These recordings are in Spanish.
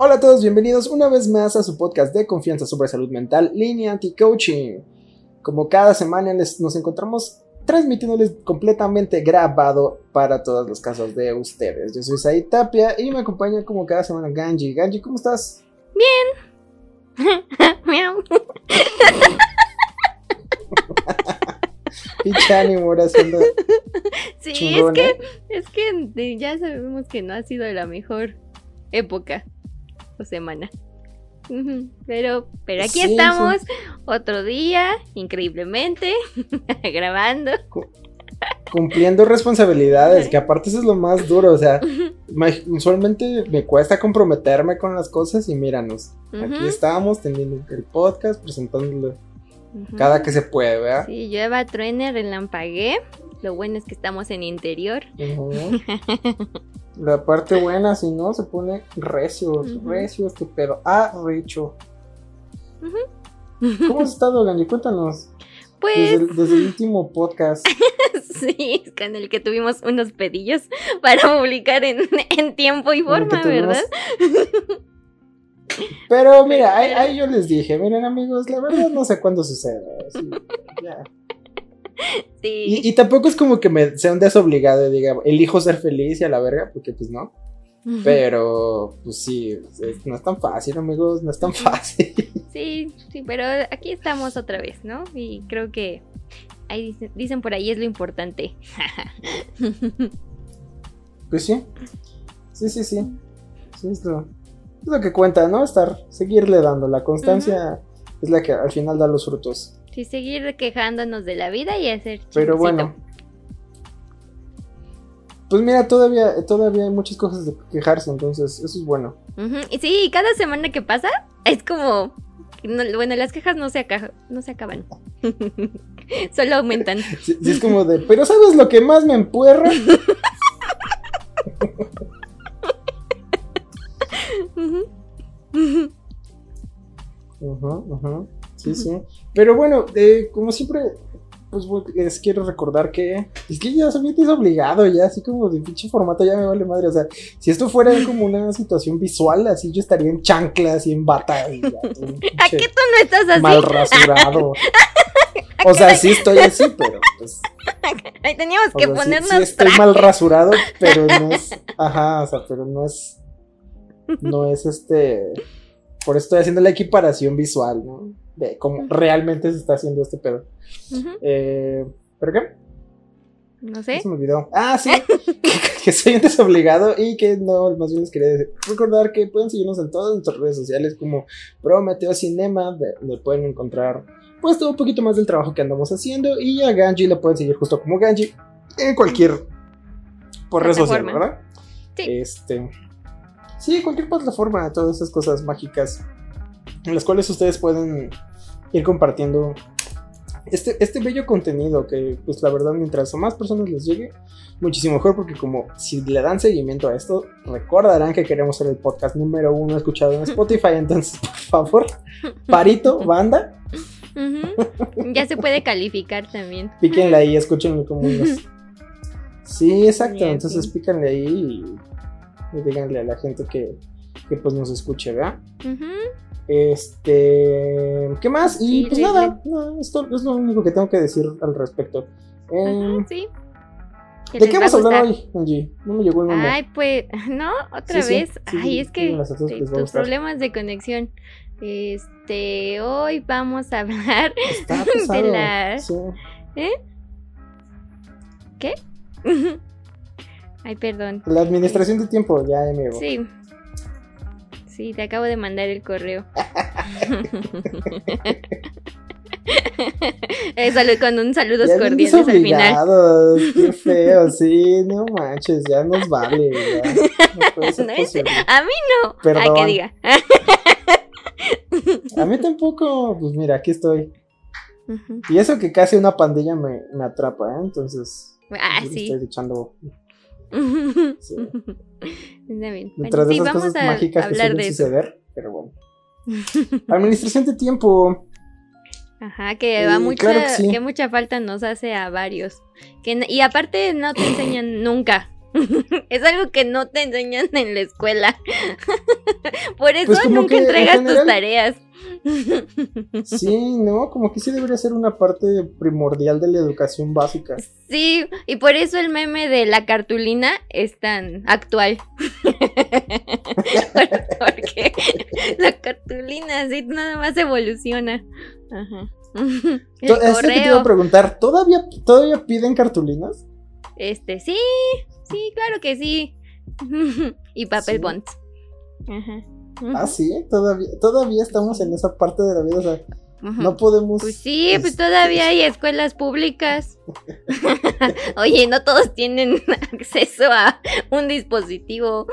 Hola a todos, bienvenidos una vez más a su podcast de confianza sobre salud mental, Línea Anti-Coaching. Como cada semana les, nos encontramos transmitiéndoles completamente grabado para todos los casos de ustedes. Yo soy Said Tapia y me acompaña como cada semana Ganji. Ganji, ¿cómo estás? Bien. Miau. Pinche ánimo haciendo. sí, Chingón, es ¿eh? que, es que ya sabemos que no ha sido la mejor época o semana. Pero, pero aquí Sí, estamos otro día, increíblemente, grabando. Cumpliendo responsabilidades, que aparte eso es lo más duro. O sea, usualmente me cuesta comprometerme con las cosas y míranos. Aquí estamos teniendo el podcast, presentándolo cada que se puede, ¿verdad? Sí, llueva, truene, relampagué. Lo bueno es que estamos en interior. La parte buena, si no, se pone recio, Ujú. recio este pedo. Ah, recho. ¿Cómo has estado, Ganji? Cuéntanos. Desde Pues el, desde el último podcast. sí, con el que tuvimos unos pedillos para publicar en, en tiempo y forma, ¿verdad? Pero mira, ahí, ahí yo les dije, miren amigos, la verdad no sé cuándo suceda. así, ya. Sí. Y, y tampoco es como que me sea un desobligado y diga, elijo ser feliz y a la verga, porque pues no. Pero, pues sí, es- no es tan fácil, amigos, no es tan fácil. Sí, sí, pero aquí estamos otra vez, ¿no? Y creo que ahí dicen, dicen por ahí es lo importante. Pues sí. Sí, sí, sí. Sí, es lo, es lo que cuenta, ¿no? Estar, seguirle dando. La constancia es la que al final da los frutos. Sí, seguir quejándonos de la vida y hacer Pero chismecito. bueno. Pues mira, todavía, todavía hay muchas cosas de quejarse, entonces eso es bueno. Y sí, y cada semana que pasa es como... no- bueno, las quejas no se, aca- no se acaban. Solo aumentan. Sí, sí es como de, pero ¿sabes lo que más me empuerra? Ujú, ujú. Sí, sí. Pero bueno, eh, como siempre, pues les quiero recordar que es que ya soy obligado, ya así como de pinche formato, ya me vale madre. O sea, si esto fuera como una situación visual, así yo estaría en chanclas y en bata. Y ya, ¿A qué tú no estás así? mal rasurado. O sea, sí estoy así, pero pues. Ahí teníamos o que sea, sí- ponernos sí, estoy traje. mal rasurado, pero no es. Ajá, o sea, pero no es. No es este. Por eso estoy haciendo la equiparación visual, ¿no? De cómo realmente se está haciendo este pedo. Eh, ¿Pero qué? No sé. Se me olvidó. Ah, sí. que, que soy un desobligado y que no, más bien les quería decir- recordar que pueden seguirnos en todas nuestras redes sociales como Prometeo Cinema, de- donde pueden encontrar pues todo un poquito más del trabajo que andamos haciendo. Y a Ganji lo pueden seguir justo como Ganji en cualquier por red social. ¿verdad? Sí. Este. Sí, cualquier plataforma, todas esas cosas mágicas en las cuales ustedes pueden ir compartiendo este, este bello contenido que, pues la verdad, mientras a más personas les llegue, muchísimo mejor, porque como si le dan seguimiento a esto, recordarán que queremos ser el podcast número uno escuchado en Spotify, entonces, por favor, parito, banda. Ya se puede calificar también. píquenle ahí, escúchenlo como unos... Sí, exacto, Bien, entonces sí. píquenle ahí y, y díganle a la gente que, que pues nos escuche, ¿verdad? Ujú. Este, ¿qué más? Y Sí, pues sí, nada, no, esto es lo único que tengo que decir al respecto. Eh, Ajá, sí. ¿De qué vamos a hablar hoy, Angie? No me llegó el nombre. Ay, pues, no, otra Sí, sí, vez. sí, Ay, sí, es que eh, tus problemas de conexión. Este, hoy vamos a hablar. Está de la- sí. Ay, perdón. La administración de tiempo, ya llegó. Sí. Sí, te acabo de mandar el correo. Eh, salud- con un saludos cordiales al final. Qué feo, sí, no manches, ya nos vale. Ya. No No es-. A mí no. Perdón. que diga. A mí tampoco, pues mira, aquí estoy. Y eso que casi una pandilla me, me atrapa, ¿eh? Entonces. Ah, le sí. Estoy echando. Sí. Está bien. Bueno, sí, esas vamos cosas a mágicas hablar de eso. suceder, pero bueno. Administración de tiempo. Ajá, que Eh, va mucha, claro que sí. que mucha falta nos hace a varios. Que, y aparte no te enseñan nunca. es algo que no te enseñan en la escuela. Por eso Pues nunca que, en entregas tus tareas. Sí, no, como que sí debería ser una parte primordial de la educación básica. Sí, y por eso el meme de la cartulina es tan actual. Porque la cartulina así nada más evoluciona. Ajá. El Es que te iba a correo. preguntar, ¿todavía, ¿todavía piden cartulinas? Este, sí, sí, claro que sí. y papel Sí. bond. Ajá. Ah, sí, todavía, todavía estamos en esa parte de la vida, o sea, Ujú. no podemos... Pues sí, pues este, todavía hay escuelas públicas. Oye, no todos tienen acceso a un dispositivo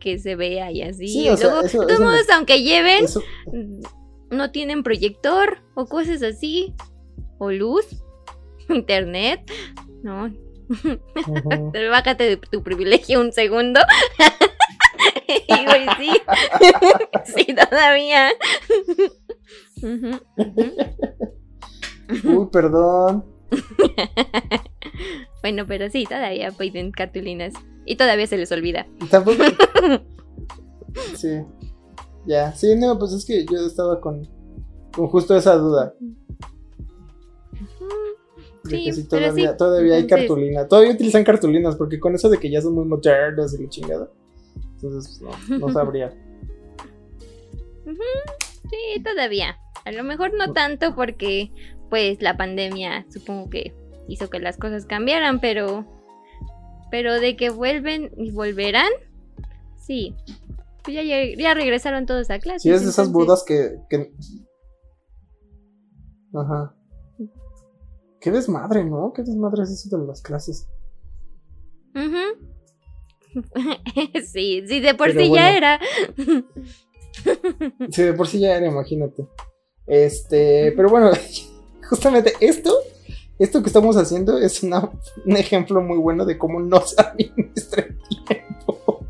que se vea y así. Sí, y o sea, luego, eso- de todos eso me- modos, aunque lleven, eso- no tienen proyector o cosas así. O luz, internet. No, Pero bájate de tu privilegio un segundo. y güey, sí. sí, todavía. Uy, perdón. Bueno, pero sí, todavía piden cartulinas. Y todavía se les olvida. Tampoco... Sí. Ya, sí, no, pues es que yo estaba con, con justo esa duda. De Sí, que sí, pero todavía, sí, todavía hay cartulina. Todavía utilizan cartulinas, porque con eso de que ya son muy modernos y la chingada. Entonces, pues, no, no sabría. Sí, todavía. A lo mejor no tanto porque, pues, la pandemia supongo que hizo que las cosas cambiaran, pero. Pero de que vuelven y volverán, sí. Pues ya, ya regresaron todos a clase. Si es de esas bodas que, que- Ajá. Qué desmadre, ¿no? Qué desmadre es eso de las clases. sí, sí, de por Pero sí bueno. ya era. Sí, de por sí ya era, imagínate. Este, pero bueno, justamente esto, esto que estamos haciendo es una- un ejemplo muy bueno de cómo no se administra el tiempo.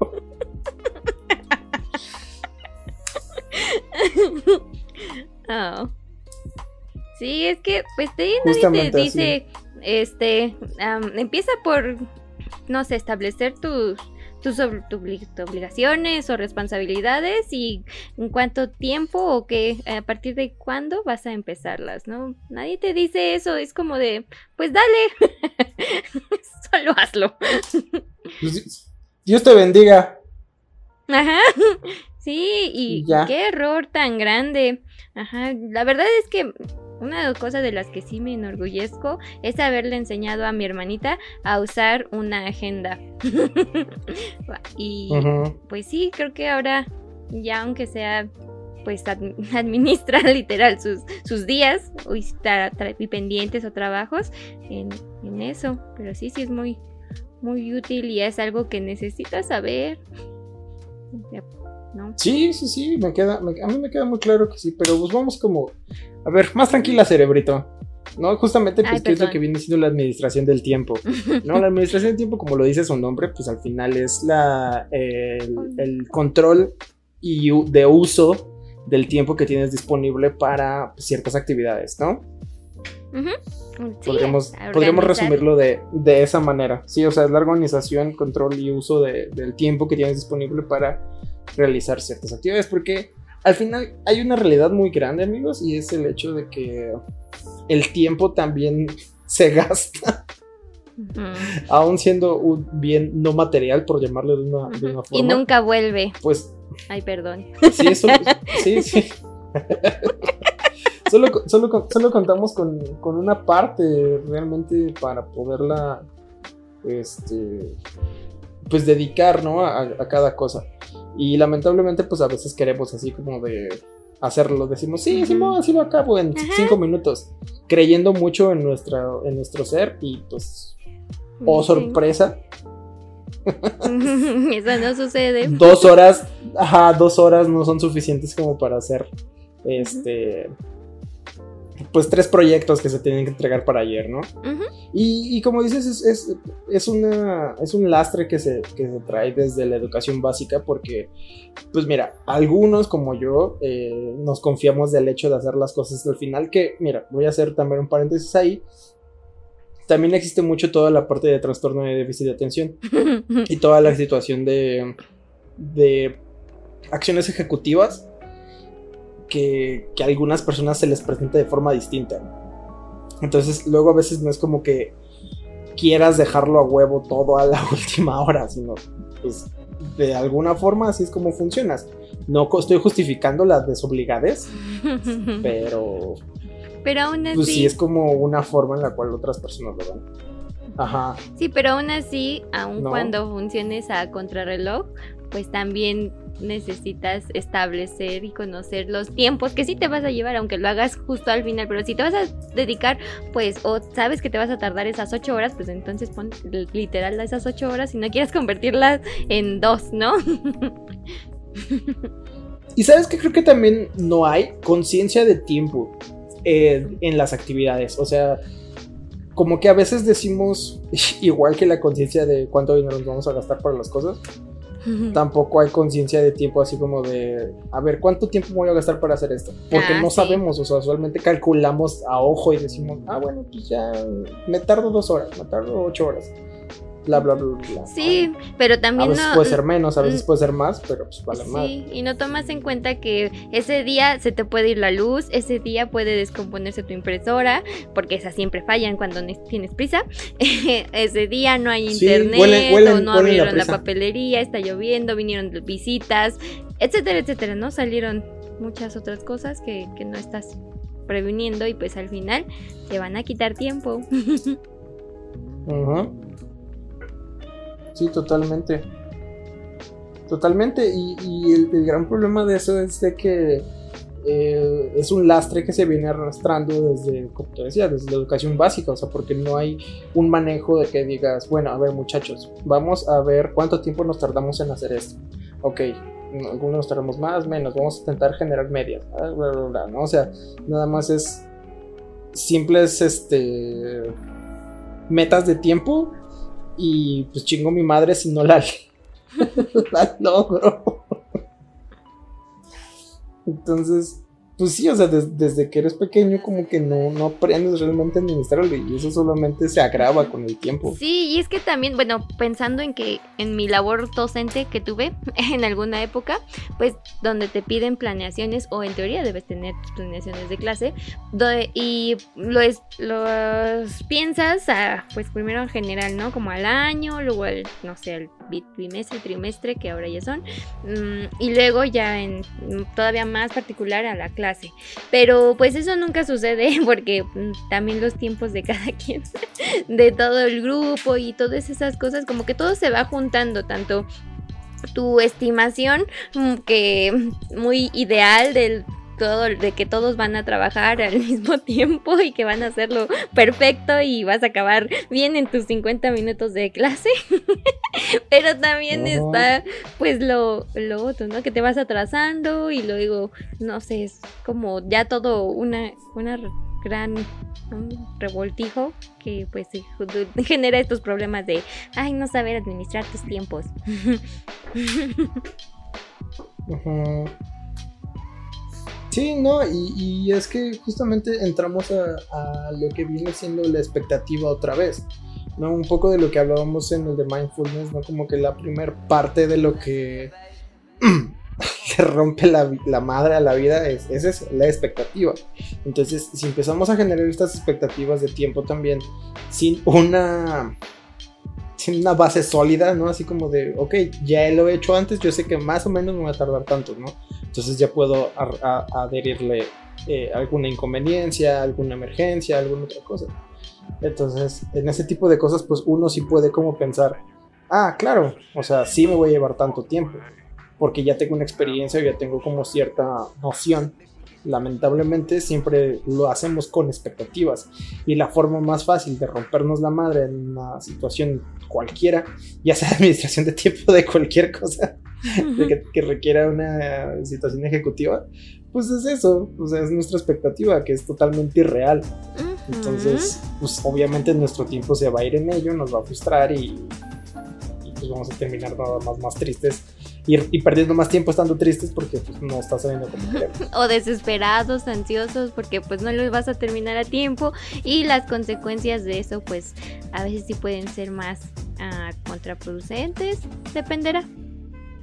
Oh. Sí, es que, pues te, nadie te dice, este, am, empieza por, no sé, establecer tus, tus ob- tu obli- tus obligaciones o responsabilidades y en cuánto tiempo o qué, a partir de cuándo vas a empezarlas, ¿no? Nadie te dice eso, es como de, pues dale, solo hazlo. Pues, Dios te bendiga. Ajá. Sí, y Ya. qué error tan grande. Ajá, la verdad es que una cosa de las que sí me enorgullezco es haberle enseñado a mi hermanita a usar una agenda. y pues sí, creo que ahora ya aunque sea pues ad- administra literal sus, sus días o tra- y pendientes o trabajos en, en eso. Pero sí, sí es muy, muy útil y es algo que necesitas saber. Sí, sí, sí, me queda, me- a mí me queda muy claro que sí, pero pues vamos como, a ver, más tranquila, cerebrito. ¿No? Justamente, pues, Ay, ¿qué es lo que viene siendo la administración del tiempo? No, la administración del tiempo, como lo dice su nombre, pues al final es la, el, el control y de uso del tiempo que tienes disponible para ciertas actividades, ¿no? Sí, podríamos, podríamos resumirlo de, de esa manera. Sí, o sea, es la organización, control y uso de- del tiempo que tienes disponible para realizar ciertas actividades, porque al final hay una realidad muy grande, amigos, y es el hecho de que el tiempo también se gasta, aún siendo un bien no material, por llamarlo de una, de una Ujú. Y forma. nunca vuelve. Pues Ay, perdón. sí, eso, sí, sí. Solo, solo, solo contamos con, con una parte realmente para poderla este pues dedicar ¿no? a, a cada cosa y lamentablemente pues a veces queremos así como de hacerlo. Decimos, sí, sí, así lo acabo en cinco minutos. Creyendo mucho en, nuestra, en nuestro ser y pues, oh sorpresa. Eso no sucede. Dos horas, ajá, dos horas no son suficientes como para hacer este pues tres proyectos que se tienen que entregar para ayer, ¿no? y, como dices, es, es, una, es un lastre que se, que se trae desde la educación básica porque, pues mira, algunos como yo eh, nos confiamos del hecho de hacer las cosas al final, que mira, voy a hacer también un paréntesis ahí. También existe mucho toda la parte de trastorno de déficit de atención y toda la situación de, de acciones ejecutivas que, a algunas personas se les presenta de forma distinta. Entonces, luego a veces no es como que quieras dejarlo a huevo todo a la última hora, sino pues de alguna forma así es como funcionas. No estoy justificando las desobligades, pero pero aún así. Pues sí, es como una forma en la cual otras personas lo ven. Ajá. Sí, pero aún así, aun cuando funciones a contrarreloj, pues también necesitas establecer y conocer los tiempos que sí te vas a llevar, aunque lo hagas justo al final, pero si te vas a dedicar, pues, o sabes que te vas a tardar esas ocho horas, pues entonces pon literal esas ocho horas y no quieras convertirlas en dos, ¿no? y sabes que creo que también no hay conciencia de tiempo eh, en las actividades, o sea como que a veces decimos igual que la conciencia de cuánto dinero nos vamos a gastar para las cosas tampoco hay conciencia de tiempo así como de, a ver, ¿cuánto tiempo voy a gastar para hacer esto? Porque ah, no sabemos, o sea, usualmente calculamos a ojo y decimos, ah, bueno, pues ya me tardo dos horas, me tardo ocho horas bla, bla, bla, Sí, pero también a veces puede ser menos, a veces puede ser más, pero pues vale más. Sí, y no tomas en cuenta que ese día se te puede ir la luz, ese día puede descomponerse tu impresora, porque esas siempre fallan cuando tienes prisa. ese día no hay internet, o no abrieron la, papelería, está lloviendo, vinieron visitas, etcétera, etcétera, ¿no? Salieron muchas otras cosas que, que no estás previniendo y pues al final te van a quitar tiempo. Ajá. Sí, totalmente. Totalmente. Y, el, gran problema de eso es que eh, es un lastre que se viene arrastrando desde, como te decía, desde la educación básica. O sea, porque no hay un manejo de que digas, bueno, a ver muchachos, vamos a ver cuánto tiempo nos tardamos en hacer esto. Ok, algunos nos tardamos más, menos, vamos a intentar generar medias. ¿no? O sea, nada más es simples este, metas de tiempo y pues chingo mi madre si no la, la logro. Entonces, pues sí, o sea, desde que eres pequeño como que no, no aprendes realmente a administrarlo y eso solamente se agrava con el tiempo. Sí, y es que también, bueno, pensando en que en mi labor docente que tuve en alguna época, pues donde te piden planeaciones o en teoría debes tener tus planeaciones de clase y los, los piensas, a, pues primero en general, ¿no? Como al año, luego al, no sé, al bimestre, trimestre, que ahora ya son, mm, y luego ya en todavía más particular a la clase pero pues eso nunca sucede porque mm, también los tiempos de cada quien, de todo el grupo y todas esas cosas, como que todo se va juntando, tanto tu estimación mm, que muy ideal del todo, de que todos van a trabajar al mismo tiempo y que van a hacerlo perfecto y vas a acabar bien en tus 50 minutos de clase. Pero también está pues lo, lo otro, ¿no? Que te vas atrasando y luego, no sé, es como ya todo una, una gran revoltijo que pues genera estos problemas de, ay, no saber administrar tus tiempos. Sí, no, y, es que justamente entramos a, lo que viene siendo la expectativa otra vez, ¿no? Un poco de lo que hablábamos en el de mindfulness, ¿no? Como que la primera parte de lo que le rompe la, madre a la vida es, es la expectativa. Entonces, si empezamos a generar estas expectativas de tiempo también, sin una sin una base sólida, ¿no? Así como de, ok, ya lo he hecho antes, yo sé que más o menos me va a tardar tanto, ¿no? Entonces ya puedo adherirle eh, alguna inconveniencia, alguna emergencia, alguna otra cosa. Entonces, en ese tipo de cosas, pues uno sí puede como pensar, ah, claro, o sea, sí me voy a llevar tanto tiempo. porque ya tengo una experiencia, ya tengo como cierta noción. Lamentablemente siempre lo hacemos con expectativas y la forma más fácil de rompernos la madre en una situación cualquiera, ya sea administración de tiempo de cualquier cosa que, requiera una situación ejecutiva, pues es eso, o sea, es nuestra expectativa que es totalmente irreal. Entonces, pues obviamente nuestro tiempo se va a ir en ello, nos va a frustrar y, pues vamos a terminar nada más más tristes y, perdiendo más tiempo estando tristes porque pues, no está saliendo como queremos. o desesperados, ansiosos porque pues no lo vas a terminar a tiempo y las consecuencias de eso pues a veces sí pueden ser más uh, contraproducentes, dependerá.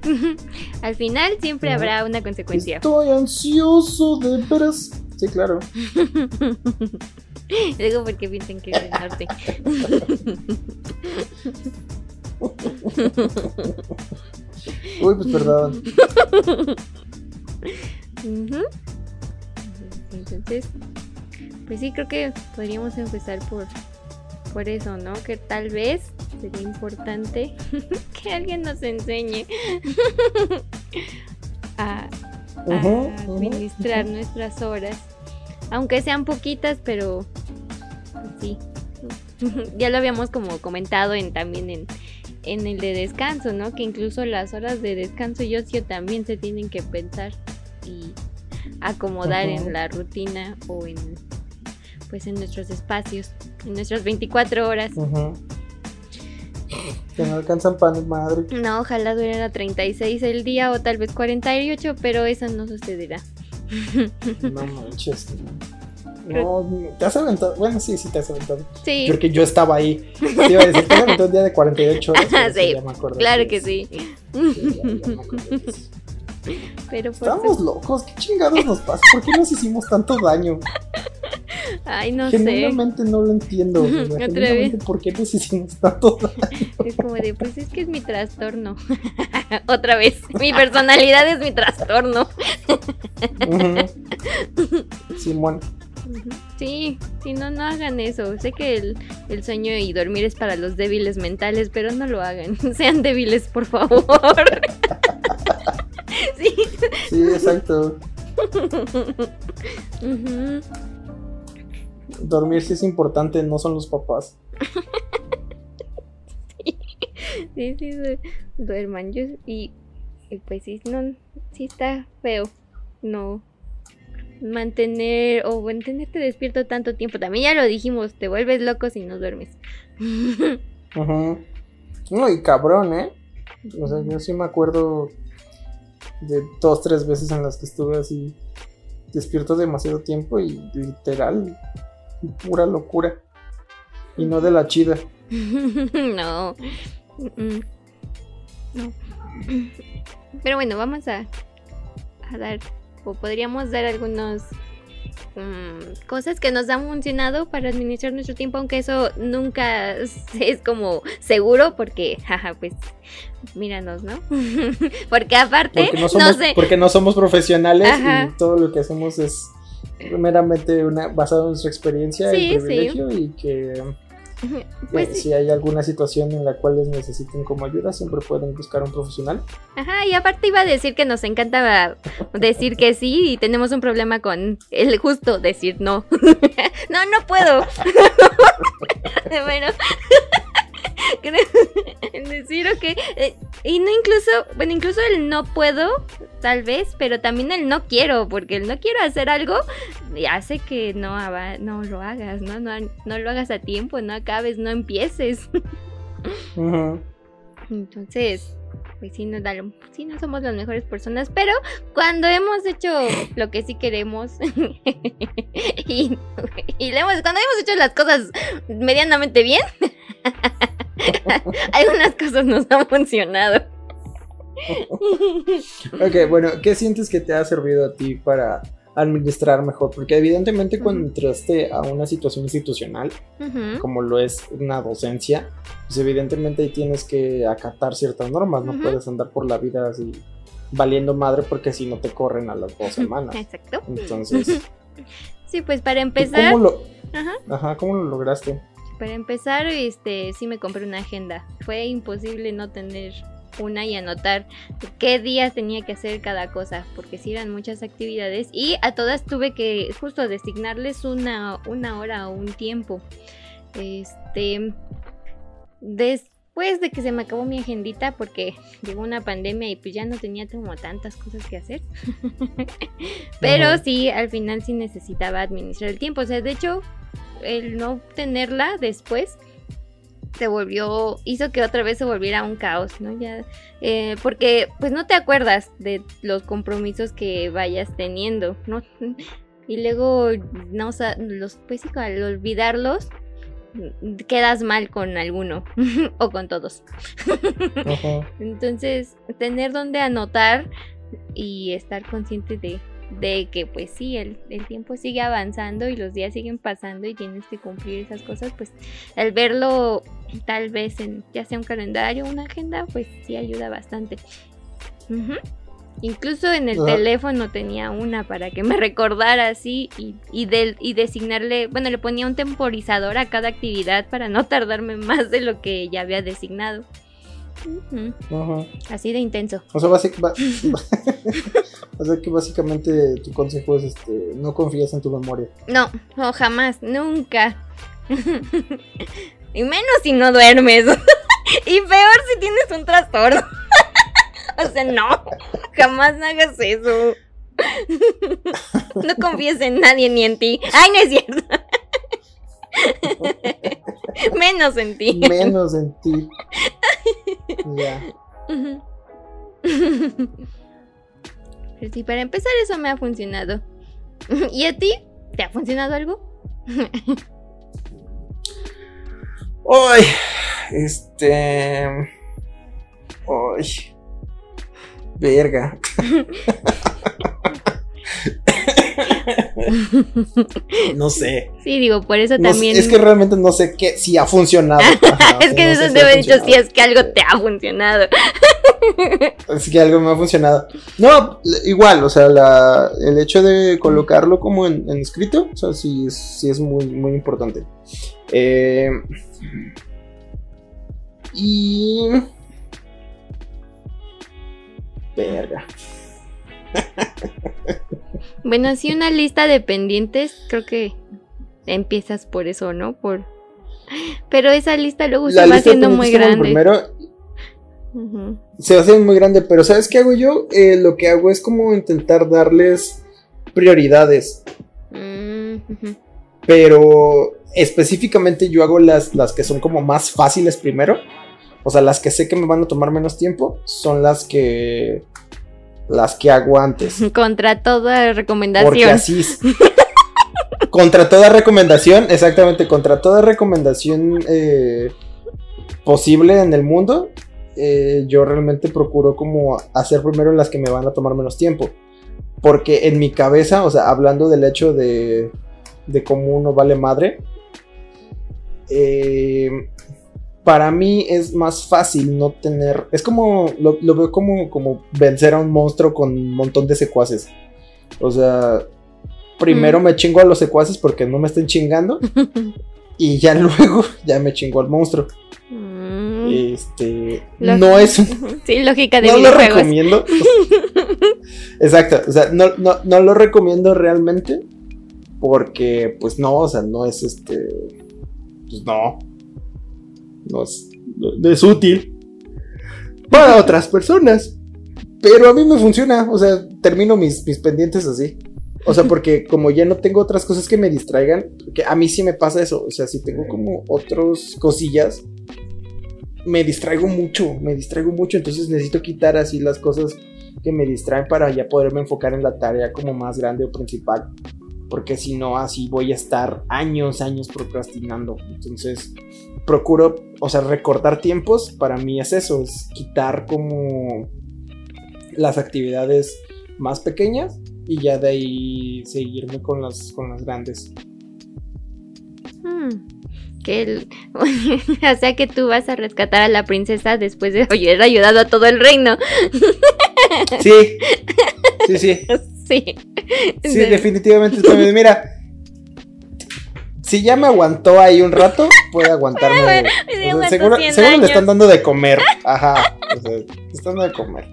Al final siempre habrá una consecuencia. Estoy ansioso de veras. Sí, claro. Luego porque piensan que es el norte. Uy, pues perdón. Entonces, pues sí, creo que podríamos empezar por, por eso, ¿no? Que tal vez sería importante que alguien nos enseñe a, administrar nuestras horas. Aunque sean poquitas, pero sí. ya lo habíamos como comentado en también en, en el de descanso, ¿no? Que incluso las horas de descanso y ocio también se tienen que pensar y acomodar en la rutina o en pues en nuestros espacios, en nuestras 24 horas. Que no alcanzan pan madre. No, ojalá durara 36 el día o tal vez 48, pero eso no sucederá. No manches. No, te has aventado. Bueno, sí, sí te has aventado. Sí. Porque yo estaba ahí. Te iba a decir, te aventado un día de 48 horas. sí, claro que sí. Pero Estamos locos, ¿qué chingados nos pasa? ¿Por qué nos hicimos tanto daño? Ay, no Genuinamente sé. no lo entiendo. Otra vez. ¿Por qué nos hicimos tanto daño? Es como de, pues es que es mi trastorno. Otra vez, mi personalidad es mi trastorno. Simón. Sí, sí, no, no hagan eso. Sé que el, el, sueño y dormir es para los débiles mentales, pero no lo hagan. Sean débiles, por favor. sí. Sí, exacto. Dormir sí es importante, no son los papás. sí, sí, duerman. Yo, y, y pues sí, no, sí está feo. No, mantener o mantenerte despierto tanto tiempo. También ya lo dijimos, te vuelves loco si no duermes. No, y cabrón, ¿eh? O sea, yo sí me acuerdo de dos, tres veces en las que estuve así despierto demasiado tiempo y literal, pura locura. Y no de la chida. no. No. Pero bueno, vamos a, a dar podríamos dar algunas mm, cosas que nos han funcionado para administrar nuestro tiempo, aunque eso nunca es como seguro, porque, jaja, pues, míranos, ¿no? porque aparte, porque no, somos, porque no somos profesionales y todo lo que hacemos es meramente una, basado en nuestra experiencia y privilegio y que pues, si hay alguna situación en la cual les necesiten como ayuda, siempre pueden buscar un profesional. Ajá, y aparte iba a decir que nos encanta decir que sí y tenemos un problema con el justo decir no. no, no puedo. bueno, decir, ok. Eh, y no incluso, bueno, incluso el no puedo, tal vez, pero también el no quiero, porque el no quiero hacer algo hace que no, no lo hagas, ¿no? ¿no? No lo hagas a tiempo, no acabes, no empieces. Entonces, pues sí, no, sí, no somos las mejores personas, pero cuando hemos hecho lo que sí queremos y, y hemos, cuando hemos hecho las cosas medianamente bien, algunas cosas nos han funcionado. ok, bueno, ¿qué sientes que te ha servido a ti para administrar mejor? Porque evidentemente cuando entraste a una situación institucional, como lo es una docencia, pues evidentemente ahí tienes que acatar ciertas normas, no puedes andar por la vida así valiendo madre porque si no te corren a las dos semanas. Exacto. Entonces... sí, pues para empezar... ¿Cómo lo... Ajá, ¿cómo lo lograste? Para empezar, este, sí me compré una agenda. Fue imposible no tener una y anotar qué días tenía que hacer cada cosa, porque si eran muchas actividades y a todas tuve que justo designarles una, una hora o un tiempo. Este, después de que se me acabó mi agendita, porque llegó una pandemia y pues ya no tenía como tantas cosas que hacer. Pero sí, al final sí necesitaba administrar el tiempo. O sea, de hecho, el no tenerla después se volvió, hizo que otra vez se volviera un caos, ¿no? Ya, eh, porque pues no te acuerdas de los compromisos que vayas teniendo, ¿no? Y luego, no, o los, pues al olvidarlos, quedas mal con alguno o con todos. Entonces, tener donde anotar y estar consciente de, de que pues sí, el, el, tiempo sigue avanzando y los días siguen pasando y tienes que cumplir esas cosas, pues al verlo tal vez en ya sea un calendario o una agenda, pues sí ayuda bastante. Incluso en el teléfono tenía una para que me recordara así y, y, y designarle, bueno, le ponía un temporizador a cada actividad para no tardarme más de lo que ya había designado. Así de intenso. O sea, que básicamente tu consejo es este, no confías en tu memoria. No, no, jamás, nunca. y menos si no duermes. y peor si tienes un trastorno. o sea, no, jamás hagas eso. no confíes en nadie ni en ti. Ay, no es cierto. Menos en ti. Menos en ti. Ya. Pero sí, para empezar eso me ha funcionado. ¿Y a ti? ¿Te ha funcionado algo? Ay, este... Ay. Verga. no sé. Sí, digo, por eso también. Es que realmente no sé qué, si ha funcionado. es que eso te he dicho si es que algo te ha funcionado. es que algo me ha funcionado. No, igual, o sea, la, el hecho de colocarlo como en, escrito, o sea, sí, sí es muy, muy importante. Eh, y. Verga. Bueno, sí, una lista de pendientes, creo que empiezas por eso, ¿no? Por pero esa lista luego se va haciendo muy grande. Primero, Se va haciendo muy grande, pero ¿sabes qué hago yo? Eh, lo que hago es como intentar darles prioridades. Mm, pero específicamente yo hago las, las que son como más fáciles primero. O sea, las que sé que me van a tomar menos tiempo son las que las que hago antes. Contra toda recomendación. Porque así contra toda recomendación, exactamente, contra toda recomendación eh, posible en el mundo, eh, yo realmente procuro como hacer primero las que me van a tomar menos tiempo. Porque en mi cabeza, o sea, hablando del hecho de, de cómo uno vale madre, eh, para mí es más fácil no tener. Es como. Lo, veo como, como vencer a un monstruo con un montón de secuaces. O sea. Primero mm. me chingo a los secuaces porque no me estén chingando. y ya luego ya me chingo al monstruo. Mm. Este. no es Sí, lógica de No lo recomiendo. Exacto. O sea, no, no, no lo recomiendo realmente. Porque, pues no, o sea, no es este. Pues no no es, útil para otras personas. Pero a mí me funciona, o sea, termino mis, mis pendientes así. O sea, porque como ya no tengo otras cosas que me distraigan, que a mí sí me pasa eso, o sea, si tengo como otras cosillas, me distraigo mucho, me distraigo mucho, entonces necesito quitar así las cosas que me distraen para ya poderme enfocar en la tarea como más grande o principal, porque si no, así voy a estar años, años procrastinando. Entonces, procuro, o sea, recortar tiempos, para mí es eso, es quitar como las actividades más pequeñas y ya de ahí seguirme con las, con las grandes. Hmm, que o sea que tú vas a rescatar a la princesa después de haber ayudado a todo el reino. Sí, sí, sí. Sí. Sí, definitivamente. Mira, si ya me aguantó ahí un rato, puede aguantarme. seguro, le están dando de comer. Ajá. O sea, están dando de comer.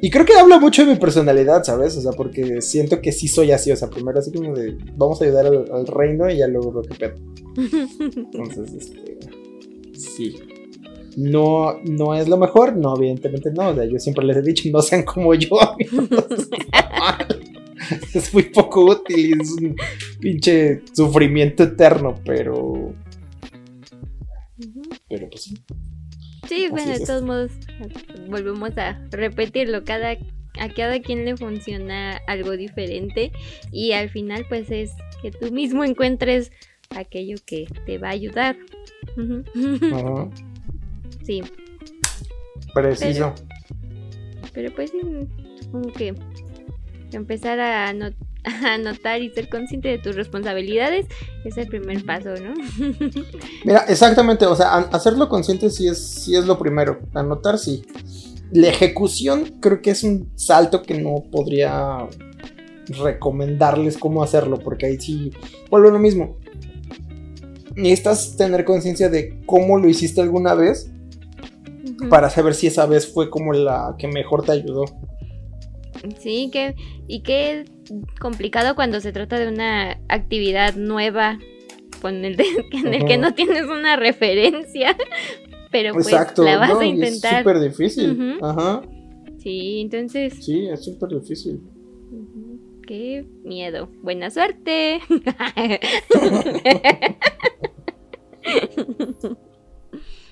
Y creo que habla mucho de mi personalidad, ¿sabes? O sea, porque siento que sí soy así. O sea, primero así como de vamos a ayudar al, reino y ya luego lo que pedo. Entonces, este. Sí. No, no es lo mejor, no, evidentemente no. O sea, yo siempre les he dicho, no sean como yo, es muy poco útil y es un pinche sufrimiento eterno, pero. Pero pues sí. Sí, bueno, de todos modos, volvemos a repetirlo. Cada, a cada quien le funciona algo diferente y al final, pues es que tú mismo encuentres aquello que te va a ayudar. Sí. Preciso. Pero, pues supongo que empezar a, notar y ser consciente de tus responsabilidades es el primer paso, ¿no? Mira, exactamente, o sea, hacerlo consciente sí es, sí es lo primero, anotar sí. La ejecución creo que es un salto que no podría recomendarles cómo hacerlo, porque ahí sí vuelve lo mismo. Necesitas tener conciencia de cómo lo hiciste alguna vez para saber si esa vez fue como la que mejor te ayudó. Sí, que, y qué complicado cuando se trata de una actividad nueva con el en el que no tienes una referencia, pero pues la vas a intentar. Es súper difícil. Ajá. Sí, entonces. Sí, es súper difícil. Qué miedo. Buena suerte.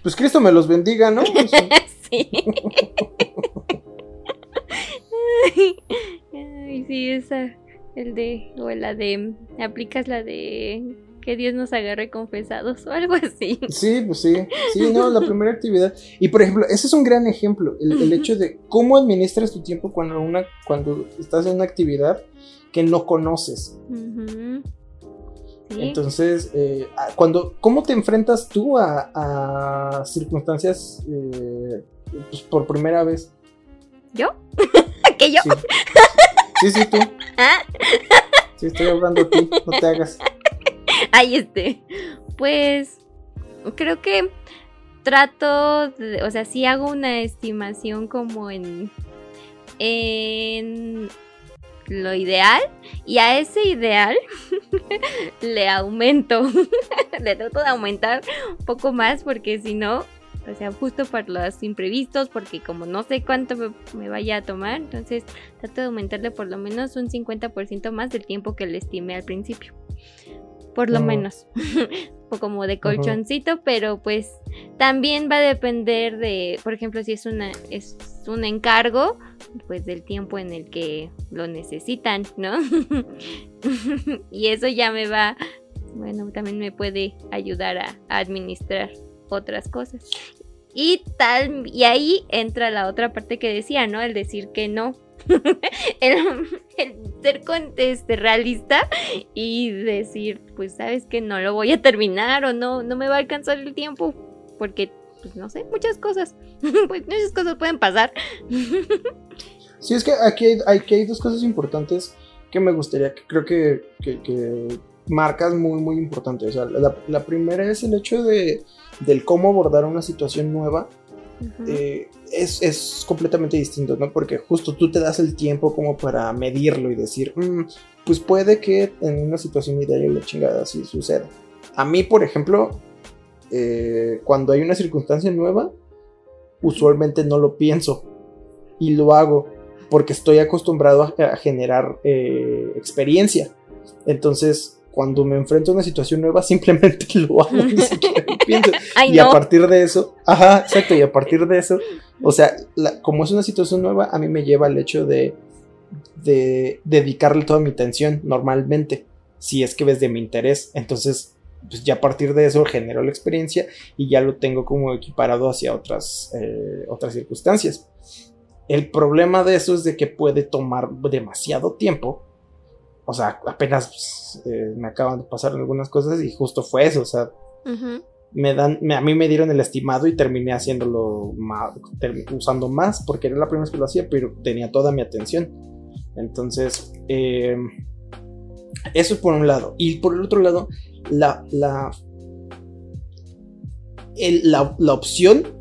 pues Cristo me los bendiga, ¿no? sí. Ay, sí, esa, el de, o la de, aplicas la de que Dios nos agarre confesados o algo así. Sí, pues sí, sí, no, la primera actividad. Y por ejemplo, ese es un gran ejemplo, el, hecho de cómo administras tu tiempo cuando, una, cuando estás en una actividad que no conoces. Entonces, eh, cuando, ¿cómo te enfrentas tú a, circunstancias eh, pues, por primera vez? ¿Yo? ¿Que yo? Sí. sí, tú. ¿Ah? Sí, estoy hablando a ti, no te hagas. Ahí este. Pues creo que trato, o sea, sí hago una estimación como en en lo ideal y a ese ideal le aumento, le trato de aumentar un poco más porque si no o sea, justo por los imprevistos, porque como no sé cuánto me, vaya a tomar, entonces trato de aumentarle por lo menos un 50% más del tiempo que le estimé al principio. Por lo menos. o como de colchoncito, pero pues también va a depender de, por ejemplo, si es una es un encargo, pues del tiempo en el que lo necesitan, ¿no? y eso ya me va, bueno, también me puede ayudar a administrar otras cosas. Y tal, y ahí entra la otra parte que decía, ¿no? El decir que no. el, ser con, este, realista y decir, pues sabes que no lo voy a terminar o no, no me va a alcanzar el tiempo. Porque, pues no sé, muchas cosas. pues muchas cosas pueden pasar. sí, es que aquí hay, hay dos cosas importantes que me gustaría, que creo que, que, marcas muy, muy importantes. O sea, la primera es el hecho de del cómo abordar una situación nueva, eh, es, completamente distinto, ¿no? Porque justo tú te das el tiempo como para medirlo y decir, mm, pues puede que en una situación ideal la chingada así suceda. A mí, por ejemplo, eh, cuando hay una circunstancia nueva, usualmente no lo pienso y lo hago porque estoy acostumbrado a, generar eh, experiencia. Entonces, cuando me enfrento a una situación nueva, simplemente lo hago, ni siquiera pienso. y a partir de eso, ajá, exacto, y a partir de eso, o sea, como es una situación nueva, a mí me lleva al hecho de, de dedicarle toda mi atención normalmente, si es que ves de mi interés. Entonces, pues ya a partir de eso genero la experiencia y ya lo tengo como equiparado hacia otras, eh, otras circunstancias. El problema de eso es de que puede tomar demasiado tiempo o sea, apenas pues, eh, me acaban de pasar algunas cosas y justo fue eso, o sea, me dan, a mí me dieron el estimado y terminé haciéndolo usando más porque era la primera vez que lo hacía, pero tenía toda mi atención. Entonces, eh, Eso por un lado. Y por el otro lado, la, la, la, la opción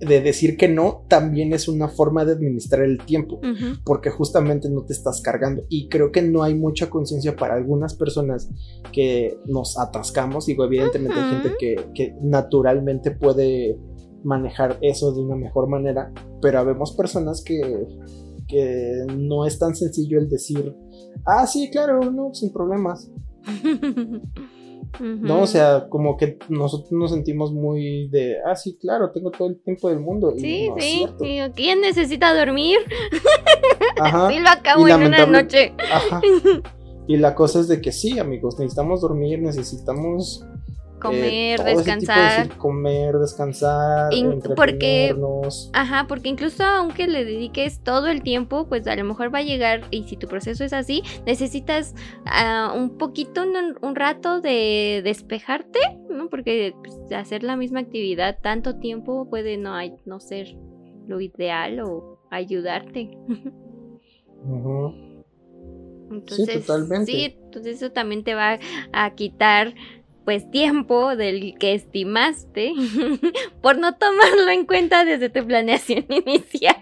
de decir que no también es una forma de administrar el tiempo, porque justamente no te estás cargando. Y creo que no hay mucha conciencia para algunas personas que nos atascamos. Digo, evidentemente hay gente que, naturalmente puede manejar eso de una mejor manera, pero habemos personas que, que no es tan sencillo el decir, ah, sí, claro, no, sin problemas. ¿no? O sea, como que nosotros nos sentimos muy de, ah, sí, claro, tengo todo el tiempo del mundo. sí, sí, sí, ¿quién necesita dormir? Ajá. sí, lo acabo en una noche. Ajá. Y la cosa es de que sí, amigos, necesitamos dormir, necesitamos comer, eh, descansar. comer, descansar, porque ajá, porque incluso aunque le dediques todo el tiempo, pues a lo mejor va a llegar y si tu proceso es así, necesitas ah, un poquito un, rato de despejarte, ¿no? Porque pues, hacer la misma actividad tanto tiempo puede no no ser lo ideal o ayudarte. Entonces, sí, totalmente. Sí, entonces eso también te va a quitar pues tiempo del que estimaste por no tomarlo en cuenta desde tu planeación inicial.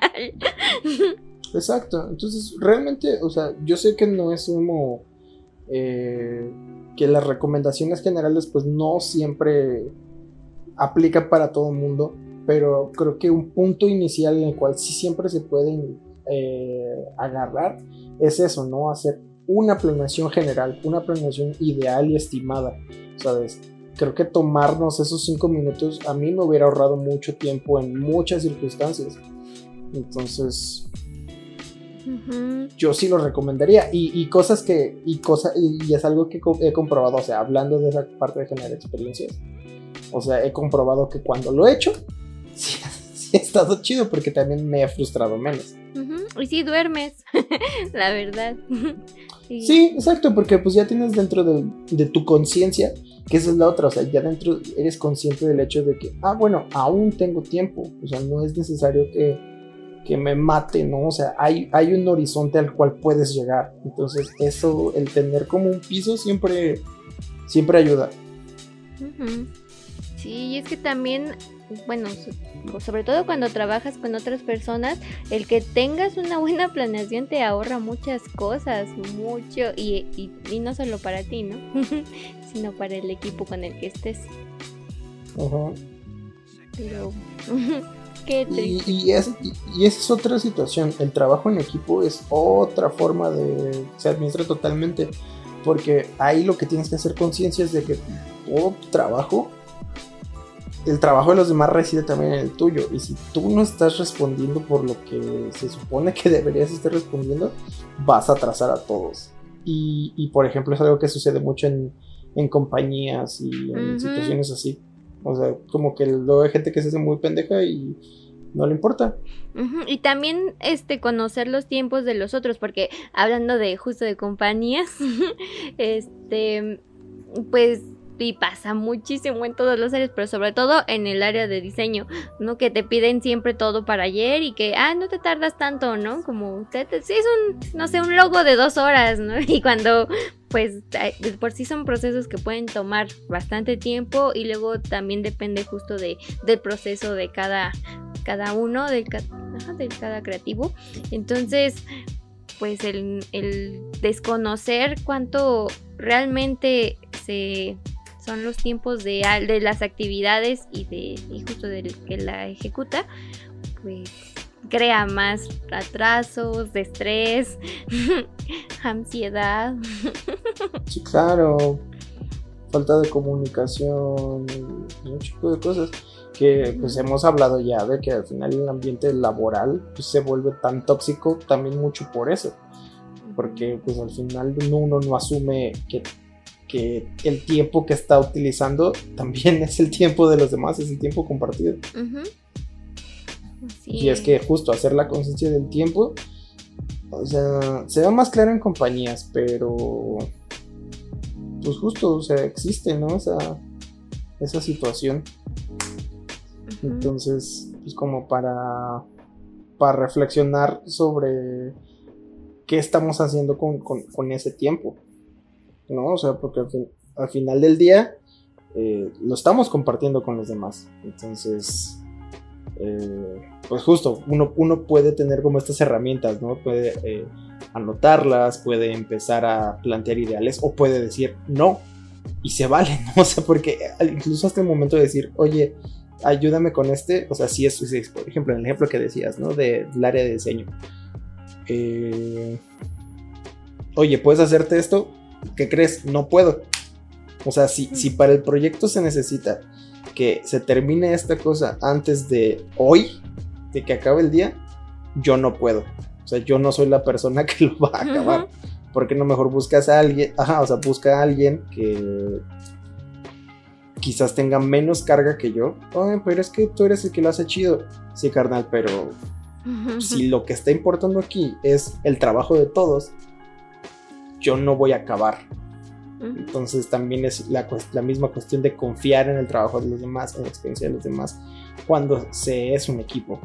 Exacto, entonces realmente, o sea, yo sé que no es como eh, que las recomendaciones generales pues no siempre aplican para todo el mundo, pero creo que un punto inicial en el cual sí siempre se pueden eh, agarrar es eso, ¿no? Hacer una planeación general, una planeación ideal y estimada, ¿sabes? Creo que tomarnos esos cinco minutos a mí me hubiera ahorrado mucho tiempo en muchas circunstancias. Entonces, yo sí lo recomendaría. Y, cosas que, y, cosa, y, es algo que he comprobado, o sea, hablando de esa parte de generar experiencias. O sea, he comprobado que cuando lo he hecho, sí, sí ha estado chido porque también me he frustrado menos. Y sí duermes, la verdad. Sí, exacto, porque pues ya tienes dentro de, tu conciencia, que esa es la otra, o sea, ya dentro eres consciente del hecho de que, ah, bueno, aún tengo tiempo, o sea, no es necesario que, que me mate, ¿no? O sea, hay, hay un horizonte al cual puedes llegar. Entonces, eso, el tener como un piso siempre, siempre ayuda. Sí, y es que también bueno, sobre todo cuando trabajas con otras personas, el que tengas una buena planeación te ahorra muchas cosas, mucho, y, y, no solo para ti, ¿no? sino para el equipo con el que estés. Ajá. Pero, qué triste. Y, esa es otra situación, el trabajo en equipo es otra forma de, se administra totalmente, porque ahí lo que tienes que hacer conciencia es de que todo trabajo el trabajo de los demás reside también en el tuyo. Y si tú no estás respondiendo por lo que se supone que deberías estar respondiendo, vas a atrasar a todos. Y, por ejemplo, es algo que sucede mucho en, compañías y en situaciones así. O sea, como que luego hay gente que se hace muy pendeja y no le importa. Y también este conocer los tiempos de los otros, porque hablando de justo de compañías, este pues y pasa muchísimo en todos los áreas, pero sobre todo en el área de diseño, ¿no? Que te piden siempre todo para ayer y que, ah, no te tardas tanto, ¿no? Como, usted sí es un, no sé, un logo de dos horas, ¿no? Y cuando, pues, por sí son procesos que pueden tomar bastante tiempo y luego también depende justo de, del proceso de cada, cada uno, de, de cada creativo. Entonces, pues el, el desconocer cuánto realmente se son los tiempos de, de las actividades y de justo del que la ejecuta, pues crea más atrasos, de estrés, ansiedad. Sí, claro. Falta de comunicación, un tipo de cosas que pues hemos hablado ya de que al final el ambiente laboral pues, se vuelve tan tóxico también mucho por eso porque pues al final uno no asume que que el tiempo que está utilizando también es el tiempo de los demás, es el tiempo compartido. Y es que justo hacer la conciencia del tiempo, o sea, se ve más claro en compañías, pero pues justo, o sea, existe, ¿no? Esa, esa situación. Entonces, pues como para, para reflexionar sobre qué estamos haciendo con ese tiempo. ¿No? O sea, porque al, final del día eh, lo estamos compartiendo con los demás. Entonces, eh, pues justo, uno, uno, puede tener como estas herramientas, ¿no? Puede eh, anotarlas, puede empezar a plantear ideales o puede decir no. Y se vale, ¿no? O sea, porque incluso hasta el momento de decir, oye, ayúdame con este, o sea, si es, por ejemplo, en el ejemplo que decías, ¿no? De, del área de diseño. oye, ¿puedes hacerte esto? ¿Qué crees? No puedo. O sea, si, si para el proyecto se necesita que se termine esta cosa antes de hoy, de que acabe el día, yo no puedo. O sea, yo no soy la persona que lo va a acabar. ¿Por qué no mejor buscas a alguien? Ajá, o sea, busca a alguien que quizás tenga menos carga que yo. Ay, pero es que tú eres el que lo hace chido. Sí, carnal, pero si lo que está importando aquí es el trabajo de todos, yo no voy a acabar. Entonces también es la, la, misma cuestión de confiar en el trabajo de los demás, en la experiencia de los demás, cuando se es un equipo,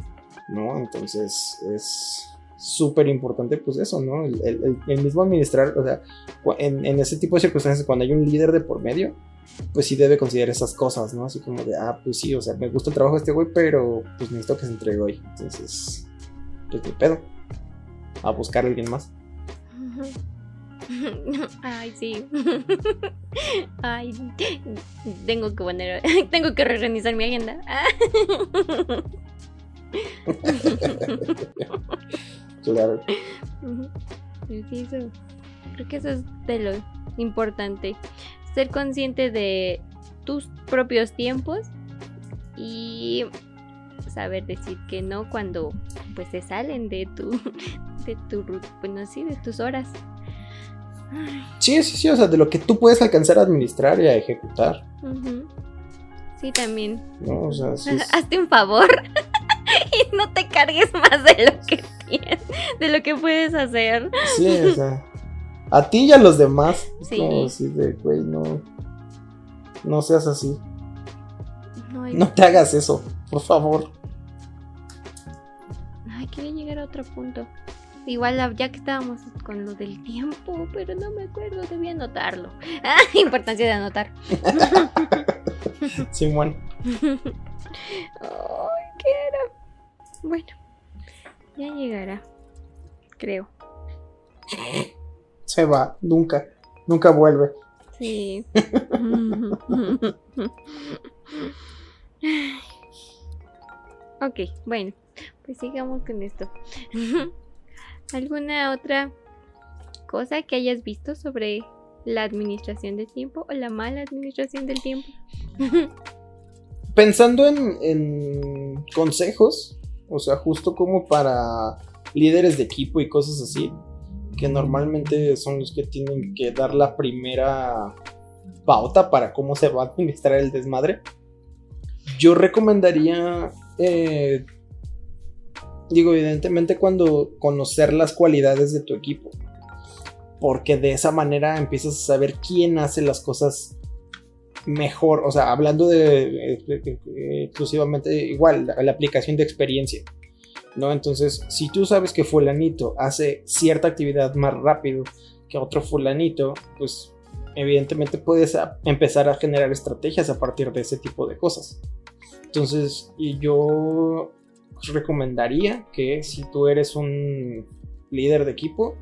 ¿no? Entonces es súper importante pues eso, ¿no? El, mismo administrar, o sea, en, en, ese tipo de circunstancias, cuando hay un líder de por medio, pues sí debe considerar esas cosas, ¿no? Así como de, ah, pues sí, o sea, me gusta el trabajo de este güey, pero pues necesito que se entregue hoy. Entonces, pues mi pedo. A buscar a alguien más. Ay, sí. Ay, tengo que poner, tengo que reorganizar mi agenda. claro. creo que eso es de lo importante. Ser consciente de tus propios tiempos y saber decir que no cuando pues se salen de tu de tu bueno sí de tus horas Sí, sí, sí, o sea, de lo que tú puedes alcanzar a administrar y a ejecutar. Sí, también. No, o sea, sí Hazte un favor y no te cargues más de lo que tienes, de lo que puedes hacer. Sí, o sea, a ti y a los demás. Sí. Como así de, güey, no, no seas así. No, no te hagas eso, por favor. Ay, quería llegar a otro punto. Igual ya que estábamos con lo del tiempo, pero no me acuerdo, debía anotarlo. Ah, importancia de anotar. Simón. Ay, ¿qué era? Bueno, ya llegará, creo. Se va, nunca, nunca vuelve. Sí. ok, bueno, pues sigamos con esto. ¿Alguna otra cosa que hayas visto sobre la administración del tiempo o la mala administración del tiempo? Pensando en, consejos, o sea, justo como para líderes de equipo y cosas así, que normalmente son los que tienen que dar la primera pauta para cómo se va a administrar el desmadre. Yo recomendaría eh, Digo, evidentemente cuando conocer las cualidades de tu equipo. Porque de esa manera empiezas a saber quién hace las cosas mejor. O sea, hablando de, exclusivamente igual, la, aplicación de experiencia. ¿No? Entonces, si tú sabes que fulanito hace cierta actividad más rápido que otro fulanito, pues evidentemente puedes empezar a generar estrategias a partir de ese tipo de cosas. Entonces, y yo recomendaría que si tú eres un líder de equipo,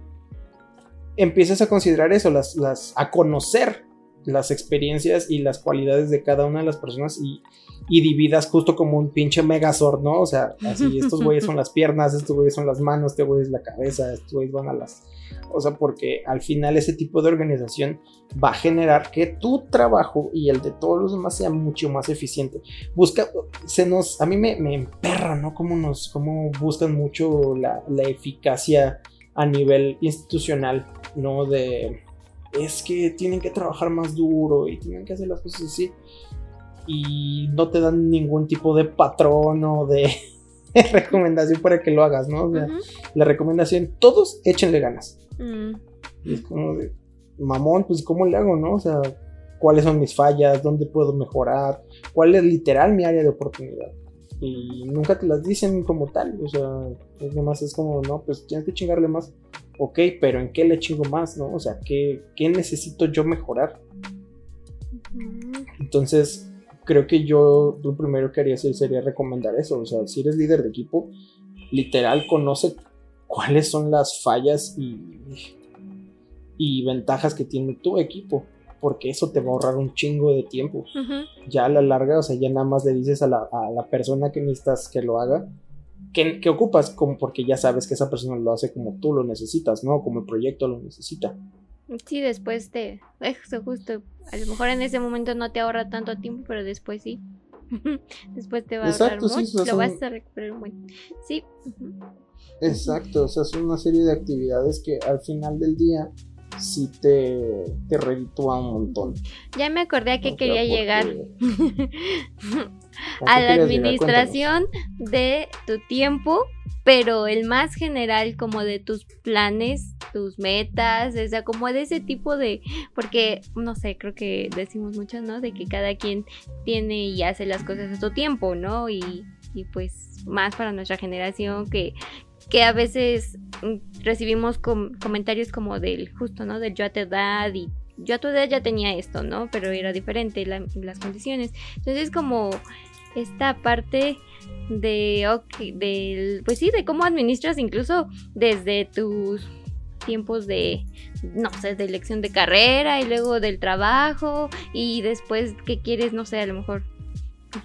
empieces a considerar eso, las, a conocer las experiencias y las cualidades de cada una de las personas y, y dividas justo como un pinche megazord, ¿no? O sea, así, estos güeyes son las piernas, estos güeyes son las manos, este güey es la cabeza, estos güeyes van a las... O sea, porque al final ese tipo de organización va a generar que tu trabajo y el de todos los demás sea mucho más eficiente. Busca, se nos, a mí me, me emperra, ¿no? Cómo nos, cómo buscan mucho la, la eficacia a nivel institucional, ¿no? De, es que tienen que trabajar más duro y tienen que hacer las cosas así y no te dan ningún tipo de patrón o de recomendación para que lo hagas, ¿no? La recomendación, todos échenle ganas. Mm. Y es como de, mamón, pues ¿cómo le hago, no? O sea, ¿cuáles son mis fallas? ¿Dónde puedo mejorar? ¿Cuál es literal mi área de oportunidad? Y nunca te las dicen como tal, o sea, es nomás es como, no, pues tienes que chingarle más. ok, pero ¿en qué le chingo más, no? O sea, ¿qué, qué necesito yo mejorar? Entonces, creo que yo lo primero que haría sería recomendar eso. O sea, si eres líder de equipo, literal conoce cuáles son las fallas y, y ventajas que tiene tu equipo. Porque eso te va a ahorrar un chingo de tiempo. Ya a la larga, o sea, ya nada más le dices a la, a la persona que necesitas que lo haga. Que, que, ocupas como porque ya sabes que esa persona lo hace como tú lo necesitas, ¿no? Como el proyecto lo necesita. Sí, después te... Eso justo. A lo mejor en ese momento no te ahorra tanto tiempo, pero después sí. después te va a ahorrar mucho. lo vas a recuperar muy... Sí. Exacto, o sea, son una serie de actividades que al final del día sí te, te reditúa un montón. Ya me acordé a que quería llegar. a la administración de tu tiempo, pero el más general como de tus planes, tus metas, o sea, como de ese tipo de, porque no sé, creo que decimos mucho, ¿no? De que cada quien tiene y hace las cosas a su tiempo, ¿no? Y, y pues más para nuestra generación que, que a veces mm, recibimos comentarios como del justo, ¿no? Del yo a tu edad y yo a tu edad ya tenía esto, ¿no? Pero era diferente las condiciones. Entonces como esta parte de, okay, del, pues sí, de cómo administras incluso desde tus tiempos de, no sé, de elección de carrera y luego del trabajo y después que quieres, no sé, a lo mejor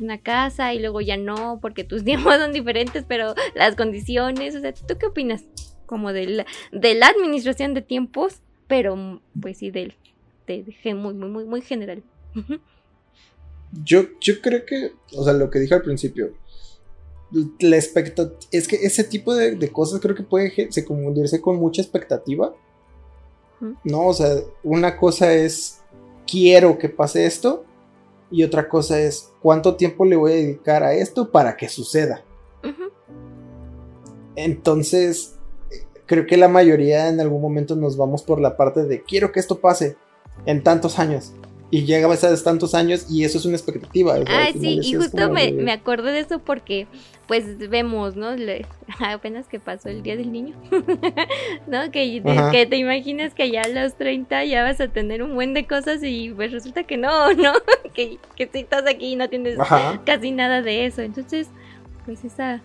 una casa y luego ya no porque tus tiempos son diferentes, pero las condiciones, o sea, ¿tú qué opinas? Como de la, de la administración de tiempos, pero pues sí, del, de, de muy, muy, muy, muy general. Yo, yo creo que, o sea, lo que dije al principio, la expectativa, es que ese tipo de, cosas creo que puede se confundirse con mucha expectativa. No, o sea, una cosa es quiero que pase esto y otra cosa es cuánto tiempo le voy a dedicar a esto para que suceda. Entonces, creo que la mayoría en algún momento nos vamos por la parte de quiero que esto pase en tantos años y llega a tantos años y eso es una expectativa. ah, sí, y justo me, me, acordé de eso porque pues vemos, ¿no? apenas que pasó el Día del Niño, ¿no? Que, que, te imaginas que ya a los 30 ya vas a tener un buen de cosas y pues resulta que no, ¿no? que, que si estás aquí y no tienes casi nada de eso. Entonces, pues esa,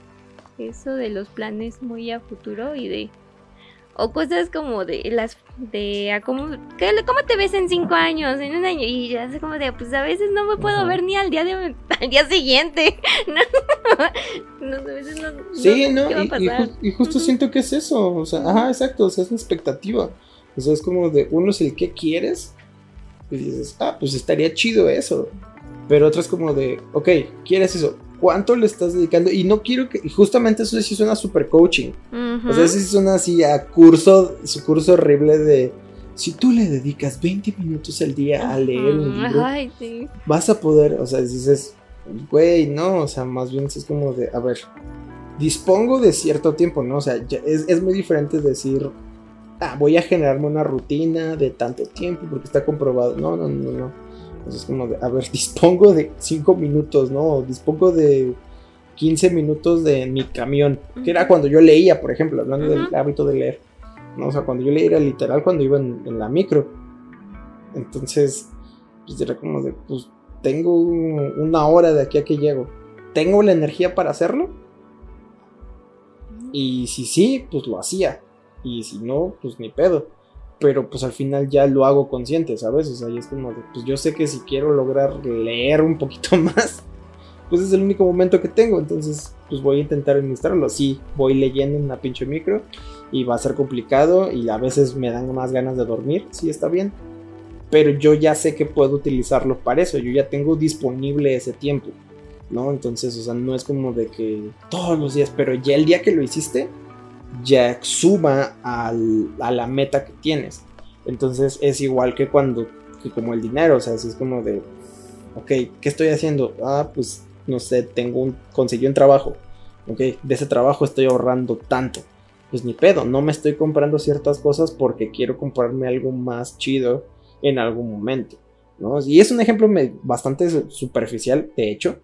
eso de los planes muy a futuro y de o cosas como de las de cómo, cómo te ves en cinco años, en un año y ya sé como de pues a veces no me puedo ver ni al día de, al día siguiente. no, a veces no. Sí, no, y, justo siento que es eso, o sea, ajá, exacto, o sea, es una expectativa. O sea, es como de uno es el que quieres y dices, ah, pues estaría chido eso. Pero otro es como de, ok, quieres eso, cuánto le estás dedicando. Y no quiero que. justamente eso sí suena super coaching. O sea, sí suena así a curso, su curso horrible de. Si tú le dedicas 20 minutos al día a leer un libro, vas a poder. O sea, dices, güey, no. O sea, más bien es como de. A ver, dispongo de cierto tiempo, ¿no? O sea, es, es muy diferente decir. Ah, voy a generarme una rutina de tanto tiempo porque está comprobado. No, no, no, no es como de, a ver, dispongo de 5 minutos, ¿no? Dispongo de 15 minutos de mi camión, que era cuando yo leía, por ejemplo, hablando del hábito de leer. ¿no? O sea, cuando yo leía era literal cuando iba en, la micro. Entonces, pues era como de, pues tengo una hora de aquí a que llego. ¿Tengo la energía para hacerlo? Y si sí, pues lo hacía. Y si no, pues ni pedo pero pues al final ya lo hago consciente, ¿sabes? O sea, y es como, pues yo sé que si quiero lograr leer un poquito más, pues es el único momento que tengo, entonces pues voy a intentar administrarlo. Sí, voy leyendo en una pinche micro y va a ser complicado y a veces me dan más ganas de dormir, sí está bien, pero yo ya sé que puedo utilizarlo para eso, yo ya tengo disponible ese tiempo, ¿no? Entonces, o sea, no es como de que todos los días, pero ya el día que lo hiciste, ya suma al, a la meta que tienes. Entonces es igual que cuando, que como el dinero, o sea, es como de, ok, ¿qué estoy haciendo? Ah, pues no sé, tengo un, conseguí un trabajo, ok, de ese trabajo estoy ahorrando tanto. Pues ni pedo, no me estoy comprando ciertas cosas porque quiero comprarme algo más chido en algún momento. ¿no? Y es un ejemplo bastante superficial, de hecho,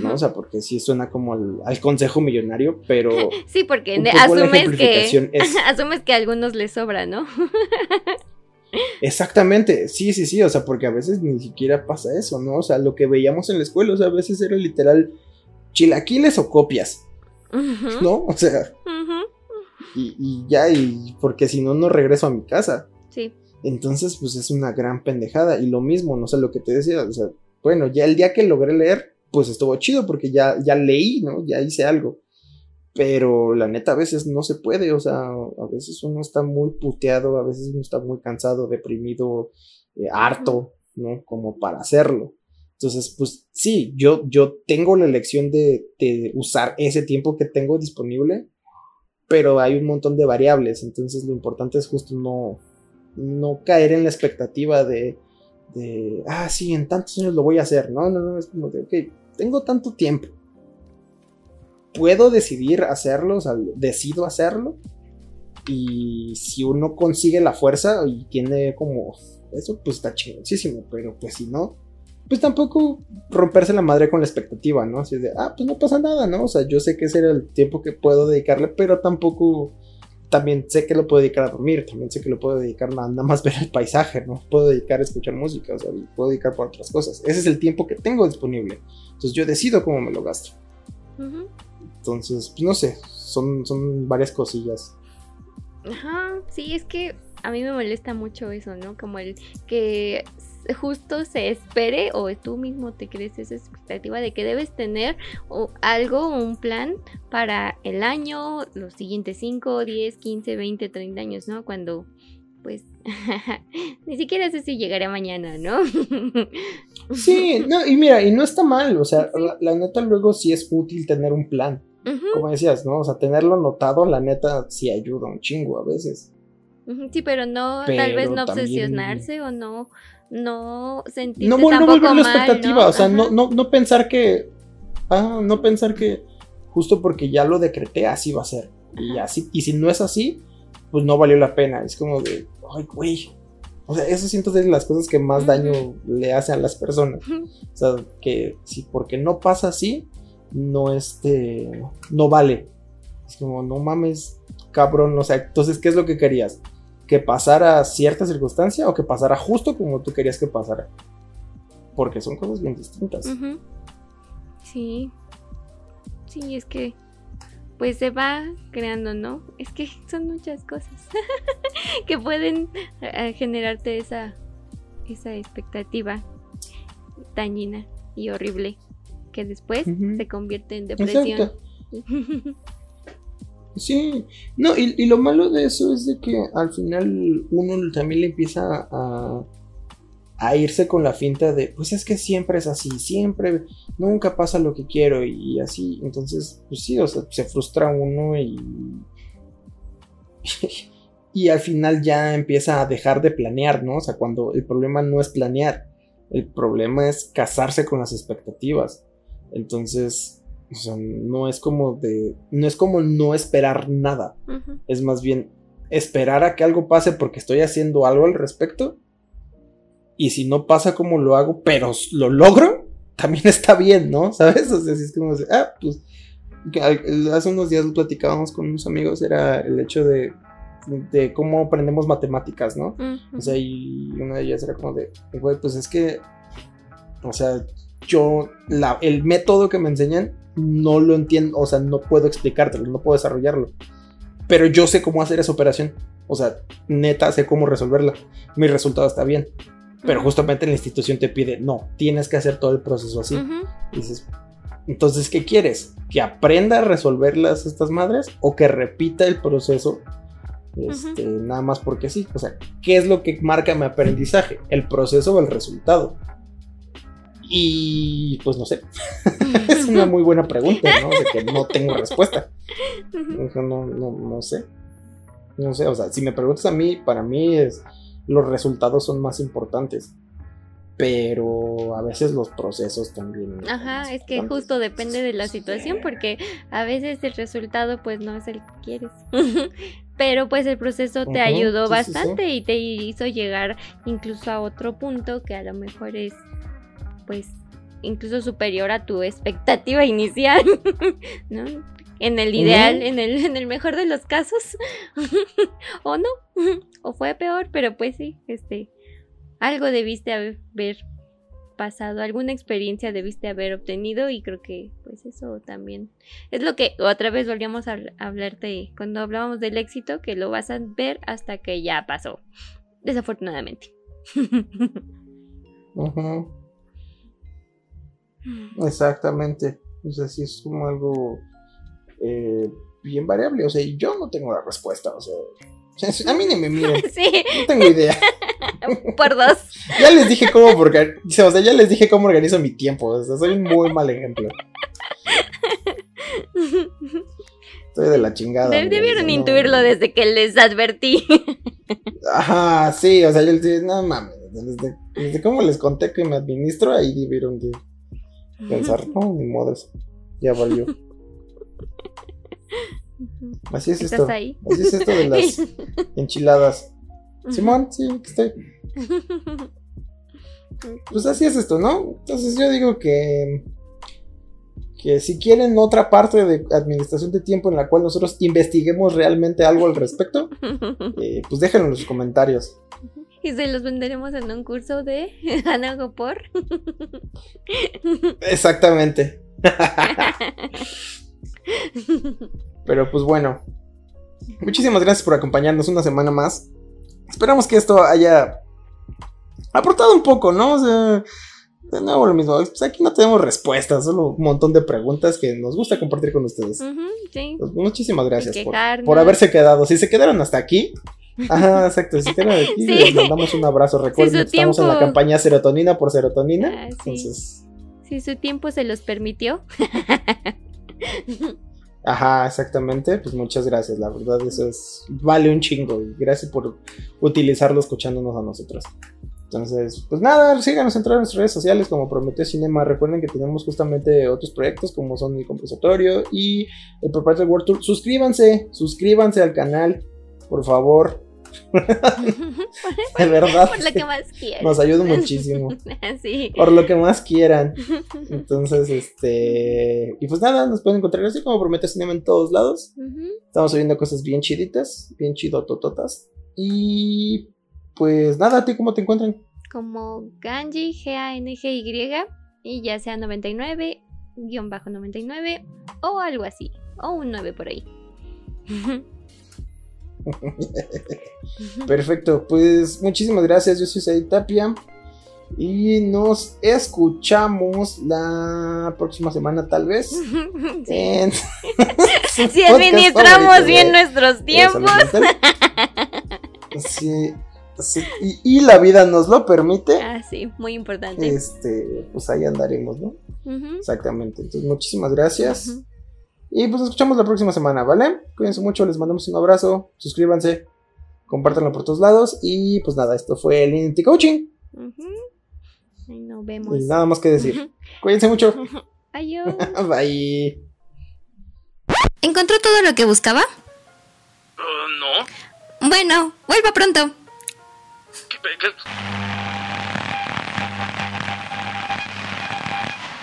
¿no? O sea, porque sí suena como al, consejo millonario, pero... sí, porque asumes que, asumes que a algunos les sobra, ¿no? Exactamente, sí, sí, sí, o sea, porque a veces ni siquiera pasa eso, ¿no? O sea, lo que veíamos en la escuela, o sea, a veces era literal chilaquiles o copias, ¿no? O sea, y, y, ya, y porque si no, no regreso a mi casa. Sí. Entonces, pues es una gran pendejada, y lo mismo, no sé lo que te decía, o sea, bueno, ya el día que logré leer, pues estuvo chido porque ya, ya leí, ¿no? Ya hice algo. Pero la neta a veces no se puede, o sea, a veces uno está muy puteado, a veces uno está muy cansado, deprimido, eh, harto, ¿no? Como para hacerlo. Entonces, pues sí, yo, yo tengo la elección de, de, usar ese tiempo que tengo disponible, pero hay un montón de variables, entonces lo importante es justo no, no caer en la expectativa de, de, ah, sí, en tantos años lo voy a hacer, no, no, no, es como de, ok, tengo tanto tiempo, puedo decidir hacerlo, o sea, decido hacerlo. Y si uno consigue la fuerza y tiene como eso, pues está chingoncísimo. Pero pues si no, pues tampoco romperse la madre con la expectativa, ¿no? Así de, ah, pues no pasa nada, ¿no? O sea, yo sé que ese era el tiempo que puedo dedicarle, pero tampoco. También sé que lo puedo dedicar a dormir, también sé que lo puedo dedicar nada, nada más ver el paisaje, ¿no? Puedo dedicar a escuchar música, o sea, puedo dedicar por otras cosas. Ese es el tiempo que tengo disponible. Entonces yo decido cómo me lo gasto. Entonces, pues no sé, son, son varias cosillas. Ajá, sí, es que a mí me molesta mucho eso, ¿no? Como el que justo se espere o tú mismo te crees esa expectativa de que debes tener o algo, un plan para el año, los siguientes 5, 10, 15, 20, 30 años, ¿no? Cuando pues ni siquiera sé si llegaré mañana, ¿no? sí, no, y mira, y no está mal, o sea, la, neta luego sí es útil tener un plan, como decías, ¿no? O sea, tenerlo anotado, la neta sí ayuda un chingo a veces. Sí, pero no, tal vez no obsesionarse o no, no sentirse no, no volver la expectativa, o sea, no, no, no pensar que, ah, no pensar que justo porque ya lo decreté así va a ser, y así, y si no es así, pues no valió la pena, es como de, ay, güey. O sea, eso siento de las cosas que más daño le hacen a las personas. O sea, que si porque no pasa así, no este, no vale. Es como, no mames, cabrón, o sea, entonces, ¿qué es lo que querías? ¿Que pasara cierta circunstancia o que pasara justo como tú querías que pasara? Porque son cosas bien distintas. Sí. Sí, es que pues se va creando, ¿no? Es que son muchas cosas que pueden eh, generarte esa, esa expectativa dañina y horrible que después se convierte en depresión. Sí, no, y, y, lo malo de eso es de que al final uno también le empieza a, a irse con la finta de, pues es que siempre es así, siempre, nunca pasa lo que quiero y, así, entonces, pues sí, o sea, se frustra uno y... y al final ya empieza a dejar de planear, ¿no? O sea, cuando el problema no es planear, el problema es casarse con las expectativas. Entonces, o sea, no es como de, no es como no esperar nada, es más bien esperar a que algo pase porque estoy haciendo algo al respecto y si no pasa como lo hago, pero lo logro, también está bien, ¿no? ¿Sabes? O sea, si es como, ah, pues, hace unos días platicábamos con unos amigos, era el hecho de, de cómo aprendemos matemáticas, ¿no? O sea, y una de ellas era como de, güey, pues es que, o sea, yo, la, el método que me enseñan, no lo entiendo, o sea, no puedo explicártelo, no puedo desarrollarlo. Pero yo sé cómo hacer esa operación. O sea, neta, sé cómo resolverla. Mi resultado está bien. Pero justamente la institución te pide, no, tienes que hacer todo el proceso así. dices, entonces, ¿qué quieres? ¿Que aprenda a resolverlas estas madres o que repita el proceso este, nada más porque sí? O sea, ¿qué es lo que marca mi aprendizaje? ¿El proceso o el resultado? Y pues no sé. es una muy buena pregunta, ¿no? De que no tengo respuesta. No, no, no sé. No sé, o sea, si me preguntas a mí, para mí es los resultados son más importantes. Pero a veces los procesos también. Ajá, es que justo depende de la situación porque a veces el resultado pues no es el que quieres. pero pues el proceso te ayudó bastante y te hizo llegar incluso a otro punto que a lo mejor es pues incluso superior a tu expectativa inicial, ¿no? En el ideal, en, el, en el mejor de los casos, o no, o fue peor, pero pues sí, este, algo debiste haber pasado, alguna experiencia debiste haber obtenido y creo que pues eso también es lo que otra vez volvíamos a hablarte cuando hablábamos del éxito, que lo vas a ver hasta que ya pasó, desafortunadamente. Exactamente. O sea, sí es como algo eh, bien variable. O sea, yo no tengo la respuesta. O sea, a mí ni me miren. Sí. No tengo idea. Por dos. ya les dije cómo porque, o sea, ya les dije cómo organizo mi tiempo. O sea, soy un muy mal ejemplo. Estoy de la chingada. Debieron intuirlo desde que les advertí. Ajá, sí, o sea, yo les dije, no mames, desde, desde cómo les conté que me administro, ahí debieron de pensar, no, ni modo, ya valió. Así es esto. Así es esto de las enchiladas. Simón, sí, que estoy. Pues así es esto, ¿no? Entonces yo digo que que si quieren otra parte de administración de tiempo en la cual nosotros investiguemos realmente algo al respecto, eh, pues déjenlo en los comentarios. Y se los venderemos en un curso de Ana Gopor. Exactamente. Pero pues bueno. Muchísimas gracias por acompañarnos una semana más. Esperamos que esto haya aportado un poco, ¿no? O sea, de nuevo lo mismo. Pues aquí no tenemos respuestas, solo un montón de preguntas que nos gusta compartir con ustedes. Pues, muchísimas gracias por, haberse quedado. Si se quedaron hasta aquí. Ajá, exacto. Si quedaron aquí, les mandamos un abrazo. Recuerden que estamos en la campaña Serotonina por Serotonina. Ah, entonces. Si su tiempo se los permitió. Ajá, exactamente. Pues muchas gracias. La verdad, eso es. Vale un chingo. Gracias por utilizarlo escuchándonos a nosotros. Entonces, pues nada, síganos en todas nuestras redes sociales como Prometeo Cinema. Recuerden que tenemos justamente otros proyectos como son el compositorio y el Proprietary World Tour. Suscríbanse, suscríbanse al canal, por favor. de verdad. Por lo que más quieran. Nos ayuda muchísimo. sí. Por lo que más quieran. Entonces, este. Y pues nada, nos pueden encontrar así como Prometeo Cinema en todos lados. Estamos subiendo cosas bien chiditas, bien chidotototas. Y pues nada, ¿a ti cómo te encuentran? Como Ganji, G-A-N-G-Y, y ya sea 99, guion bajo 99, o algo así, o un 9 por ahí. Perfecto, pues muchísimas gracias, yo soy Said Tapia. Y nos escuchamos la próxima semana, tal vez. si administramos bien nuestros tiempos. Sí, y, la vida nos lo permite. Ah, sí, muy importante. Este, pues ahí andaremos, ¿no? Exactamente. Entonces, muchísimas gracias. Y pues nos escuchamos la próxima semana, ¿vale? Cuídense mucho, les mandamos un abrazo, suscríbanse, compártanlo por todos lados. Y pues nada, esto fue el Identity Coaching. Ahí nos vemos. Y nada más que decir. Cuídense mucho. Adiós. Bye. ¿Encontró todo lo que buscaba? Uh, no. Bueno, vuelva pronto. ¿Qué,